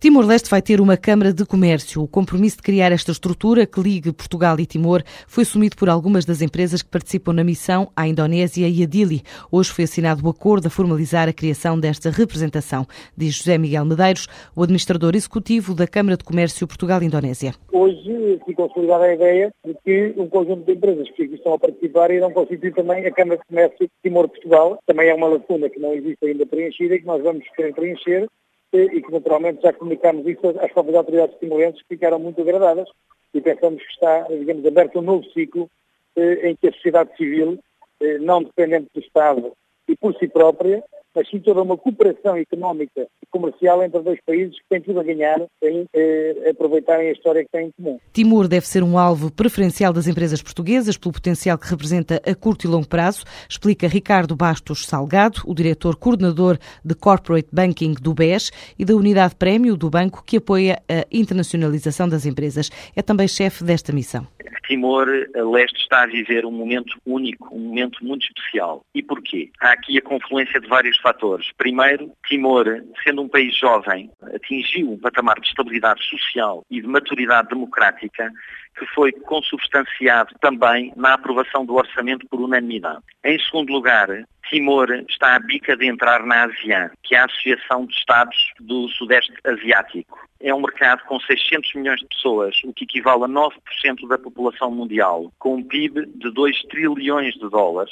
Timor-Leste vai ter uma Câmara de Comércio. O compromisso de criar esta estrutura que ligue Portugal e Timor foi assumido por algumas das empresas que participam na missão à Indonésia e a Dili. Hoje foi assinado o acordo a formalizar a criação desta representação, diz José Miguel Medeiros, o administrador executivo da Câmara de Comércio Portugal-Indonésia. Hoje se consolidada a ideia de que um conjunto de empresas que estão a participar irão constituir também a Câmara de Comércio Timor-Portugal. Também é uma lacuna que não existe ainda preenchida e que nós vamos querer preencher e que naturalmente já comunicamos isso às próprias autoridades timorenses que ficaram muito agradadas. E pensamos que está, digamos, aberto um novo ciclo eh, em que a sociedade civil, eh, não dependente do Estado e por si própria, mas sim toda uma cooperação económica e comercial entre dois países que têm tudo a ganhar em eh, aproveitarem a história que têm em comum. Timor deve ser um alvo preferencial das empresas portuguesas pelo potencial que representa a curto e longo prazo, explica Ricardo Bastos Salgado, o diretor coordenador de Corporate Banking do BES e da Unidade Prémio do banco que apoia a internacionalização das empresas. É também chefe desta missão. Timor-Leste está a viver um momento único, um momento muito especial. E porquê? Há aqui a confluência de vários fatores. Primeiro, Timor, sendo um país jovem, atingiu um patamar de estabilidade social e de maturidade democrática que foi consubstanciado também na aprovação do orçamento por unanimidade. Em segundo lugar, Timor está à bica de entrar na ASEAN, que é a Associação de Estados do Sudeste Asiático. É um mercado com 600 milhões de pessoas, o que equivale a 9% da população mundial, com um PIB de 2 trilhões de dólares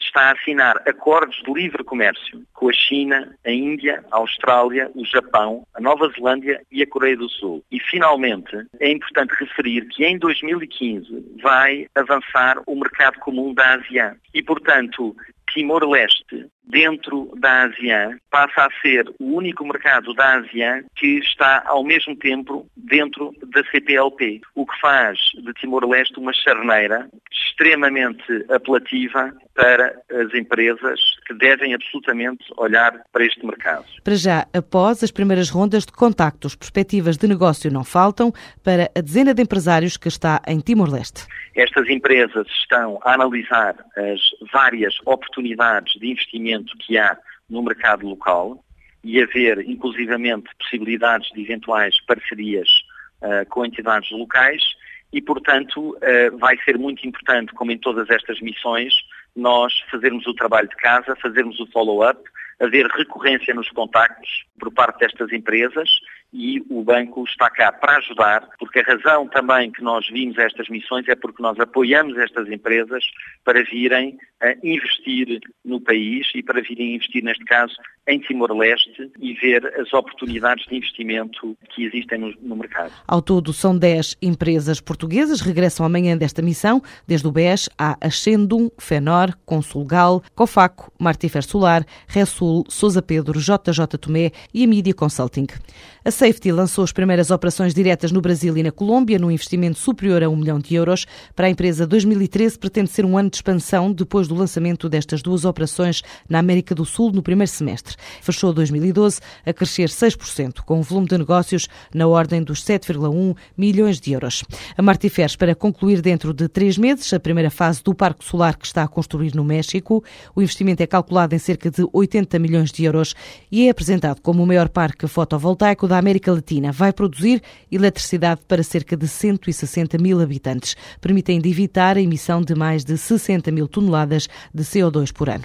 está a assinar acordos de livre comércio com a China, a Índia, a Austrália, o Japão, a Nova Zelândia e a Coreia do Sul. E, finalmente, é importante referir que em 2015 vai avançar o mercado comum da ASEAN. E, portanto, Timor-Leste, dentro da ASEAN, passa a ser o único mercado da ASEAN que está ao mesmo tempo dentro da CPLP, o que faz de Timor-Leste uma charneira extremamente apelativa para as empresas que devem absolutamente olhar para este mercado. Para já, após as primeiras rondas de contactos, perspectivas de negócio não faltam para a dezena de empresários que está em Timor-Leste. Estas empresas estão a analisar as várias oportunidades de investimento que há no mercado local e a ver, inclusivamente, possibilidades de eventuais parcerias uh, com entidades locais e, portanto, uh, vai ser muito importante, como em todas estas missões, nós fazermos o trabalho de casa, fazermos o follow-up, haver recorrência nos contactos por parte destas empresas e o banco está cá para ajudar, porque a razão também que nós vimos estas missões é porque nós apoiamos estas empresas para virem a investir no país e para virem investir, neste caso, em Timor-Leste e ver as oportunidades de investimento que existem no, no, mercado. Ao todo, são 10 empresas portuguesas, regressam amanhã desta missão, desde o BES à Ascendum, Fenor, Consulgal, Cofaco, Martifer Solar, Ressul, Sousa Pedro, JJ Tomé e a Media Consulting. A Safety lançou as primeiras operações diretas no Brasil e na Colômbia, num investimento superior a um milhão de euros. Para a empresa, 2013 pretende ser um ano de expansão depois do lançamento destas duas operações na América do Sul no primeiro semestre. Fechou 2012 a crescer 6%, com um volume de negócios na ordem dos 7,1 milhões de euros. A Martifer espera concluir dentro de três meses a primeira fase do parque solar que está a construir no México. O investimento é calculado em cerca de 80 milhões de euros e é apresentado como o maior parque fotovoltaico da América Latina vai produzir eletricidade para cerca de 160 mil habitantes, permitindo evitar a emissão de mais de 60 mil toneladas de CO2 por ano.